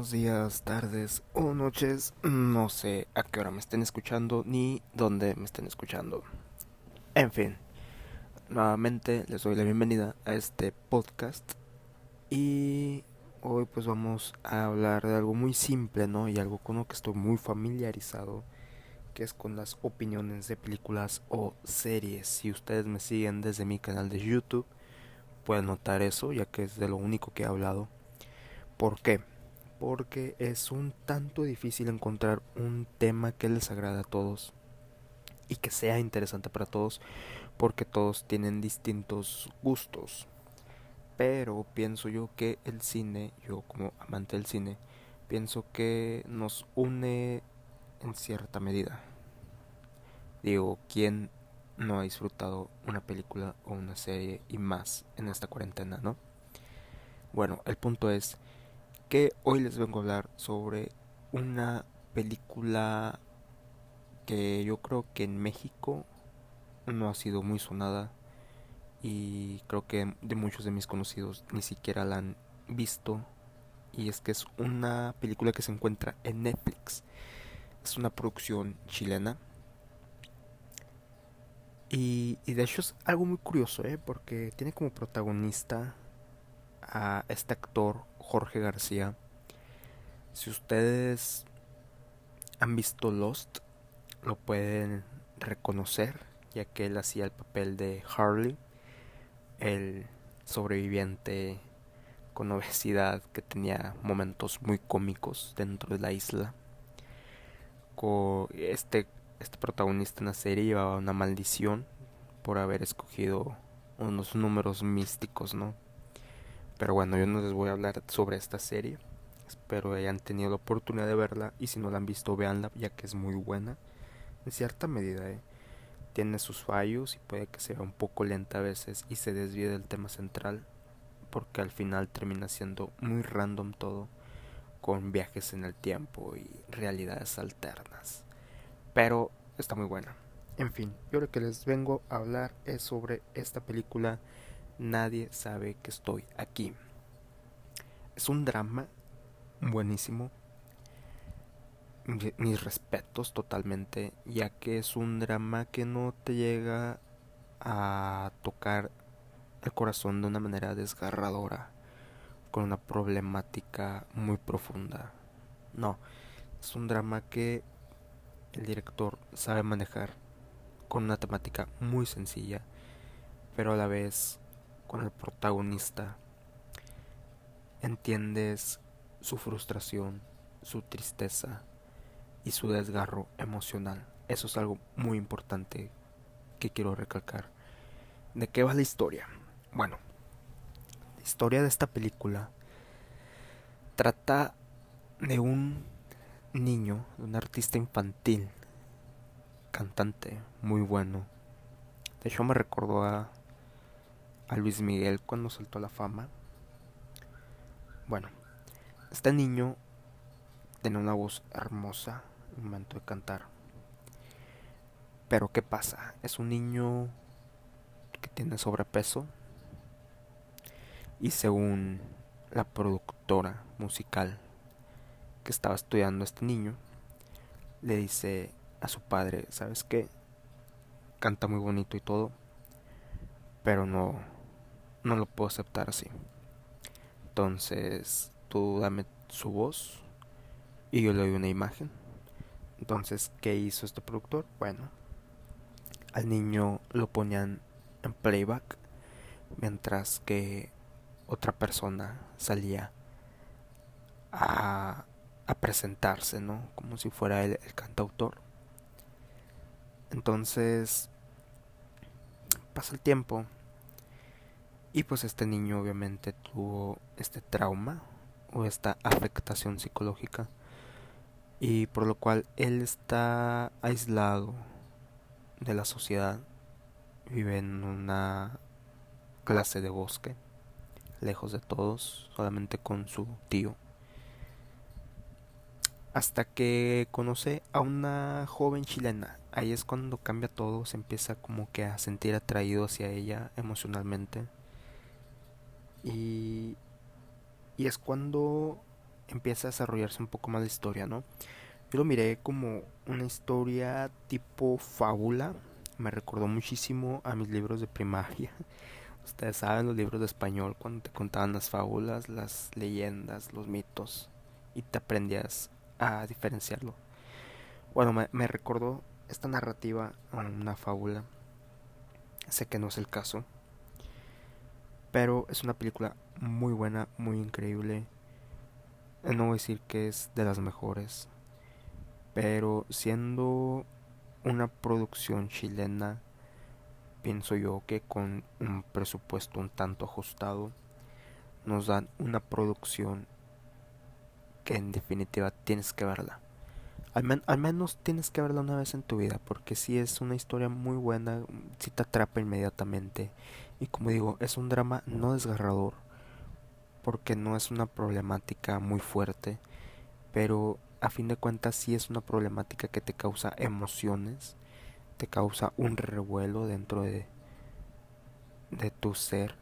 buenos días, tardes o noches. No sé a qué hora me estén escuchando ni dónde me estén escuchando. En fin, nuevamente les doy la bienvenida a este podcast y hoy pues vamos a hablar de algo muy simple, ¿no? Y algo con lo que estoy muy familiarizado, que es con las opiniones de películas o series. Si ustedes me siguen desde mi canal de YouTube, pueden notar eso, ya que es de lo único que he hablado. ¿Por qué? Porque es un tanto difícil encontrar un tema que les agrade a todos y que sea interesante para todos, porque todos tienen distintos gustos. Pero pienso yo que el cine, yo como amante del cine, pienso que nos une en cierta medida. Digo, ¿quién no ha disfrutado una película o una serie y más en esta cuarentena, no? Bueno, el punto es que hoy les vengo a hablar sobre una película que yo creo que en México no ha sido muy sonada y creo que de muchos de mis conocidos ni siquiera la han visto y es que es una película que se encuentra en Netflix. Es una producción chilena y, de hecho es algo muy curioso, ¿eh? porque tiene como protagonista a este actor Jorge García. Si ustedes han visto Lost, lo pueden reconocer, ya que él hacía el papel de Harley, el sobreviviente con obesidad que tenía momentos muy cómicos dentro de la isla. Este este protagonista en la serie llevaba una maldición por haber escogido unos números místicos, ¿no? Pero bueno, yo no les voy a hablar sobre esta serie. Espero hayan tenido la oportunidad de verla y si no la han visto, véanla ya que es muy buena. En cierta medida, ¿eh? Tiene sus fallos y puede que sea un poco lenta a veces y se desvíe del tema central porque al final termina siendo muy random todo con viajes en el tiempo y realidades alternas pero está muy buena. En fin, yo lo que les vengo a hablar es sobre esta película Nadie sabe que estoy aquí. Es un drama buenísimo. Mis respetos totalmente, ya que es un drama que no te llega a tocar el corazón de una manera desgarradora, con una problemática muy profunda. No, es un drama que el director sabe manejar con una temática muy sencilla, pero a la vez con el protagonista entiendes su frustración, su tristeza y su desgarro emocional. Eso es algo muy importante que quiero recalcar. ¿De qué va la historia? Bueno, la historia de esta película trata de un niño, un artista infantil, cantante muy bueno. De hecho me recordó a, a Luis Miguel cuando saltó a la fama. Bueno, este niño tiene una voz hermosa un momento de cantar. Pero ¿qué pasa? Es un niño que tiene sobrepeso y según la productora musical que estaba estudiando este niño, le dice a su padre, ¿sabes qué? Canta muy bonito y todo, pero no, no lo puedo aceptar así. Entonces, tú dame su voz y yo le doy una imagen. Entonces, ¿qué hizo este productor? Bueno, al niño lo ponían en playback, mientras que otra persona salía a a presentarse, ¿no? Como si fuera el, el cantautor. Entonces, pasa el tiempo y pues este niño obviamente tuvo este trauma o esta afectación psicológica y por lo cual él está aislado de la sociedad, vive en una clase de bosque, lejos de todos, solamente con su tío hasta que conoce a una joven chilena. Ahí es cuando cambia todo, se empieza como que a sentir atraído hacia ella emocionalmente. Y, y es cuando empieza a desarrollarse un poco más la historia, ¿no? Yo lo miré como una historia tipo fábula. Me recordó muchísimo a mis libros de primaria. Ustedes saben los libros de español cuando te contaban las fábulas, las leyendas, los mitos y te aprendías a diferenciarlo. Bueno, me, me recordó esta narrativa una fábula. Sé que no es el caso, pero es una película muy buena, muy increíble. No voy a decir que es de las mejores, pero siendo una producción chilena, pienso yo que con un presupuesto un tanto ajustado, nos dan una producción que en definitiva tienes que verla. Al, menos tienes que verla una vez en tu vida, porque si es una historia muy buena, si te atrapa inmediatamente. Y como digo, es un drama no desgarrador, porque no es una problemática muy fuerte, pero a fin de cuentas sí es una problemática que te causa emociones, te causa un revuelo dentro de, de tu ser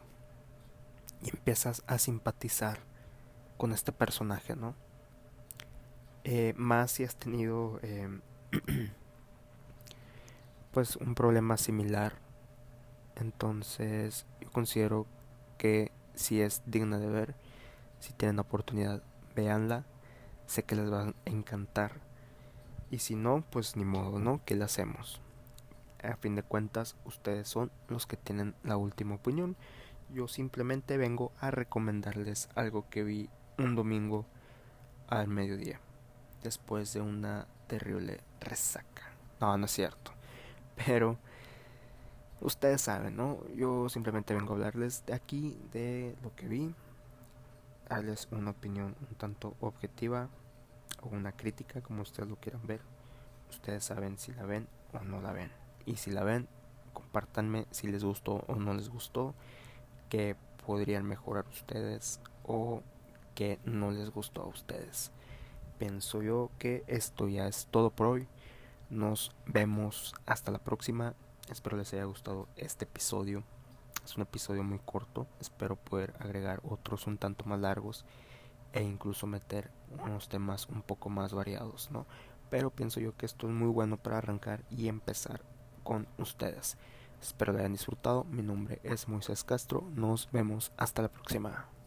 y empiezas a simpatizar con este personaje, ¿no? Eh, más si has tenido em, pues un problema similar. Entonces yo considero que si es digna de ver. Si tienen la oportunidad véanla. Sé que les va a encantar. Y si no pues ni modo no que le hacemos a fin de cuentas ustedes son los que tienen la última opinión. Yo simplemente vengo a recomendarles algo que vi un domingo al mediodía después de una terrible resaca. No, no es cierto. Pero ustedes saben, ¿no? Yo simplemente vengo a hablarles de aquí, de lo que vi, darles una opinión un tanto objetiva o una crítica, como ustedes lo quieran ver. Ustedes saben si la ven o no la ven. Y si la ven, compártanme si les gustó o no les gustó, que podrían mejorar ustedes o que no les gustó a ustedes pienso yo que esto ya es todo por hoy. Nos vemos hasta la próxima. Espero les haya gustado este episodio. Es un episodio muy corto. Espero poder agregar otros un tanto más largos e incluso meter unos temas un poco más variados, ¿no? Pero pienso yo que esto es muy bueno para arrancar y empezar con ustedes. Espero que hayan disfrutado. Mi nombre es Moisés Castro. Nos vemos hasta la próxima.